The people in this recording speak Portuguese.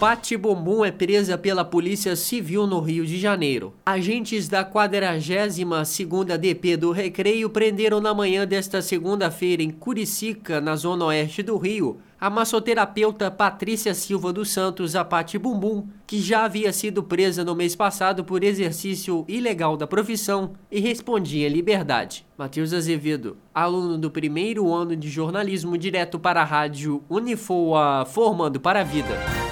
Pati Bumbum é presa pela Polícia Civil no Rio de Janeiro. Agentes da 42ª DP do Recreio prenderam na manhã desta segunda-feira em Curicica, na zona oeste do Rio, a massoterapeuta Patrícia Silva dos Santos Apati Bumbum, que já havia sido presa no mês passado por exercício ilegal da profissão e respondia em liberdade. Matheus Azevedo, aluno do primeiro ano de jornalismo direto para a rádio Unifoa, formando para a vida.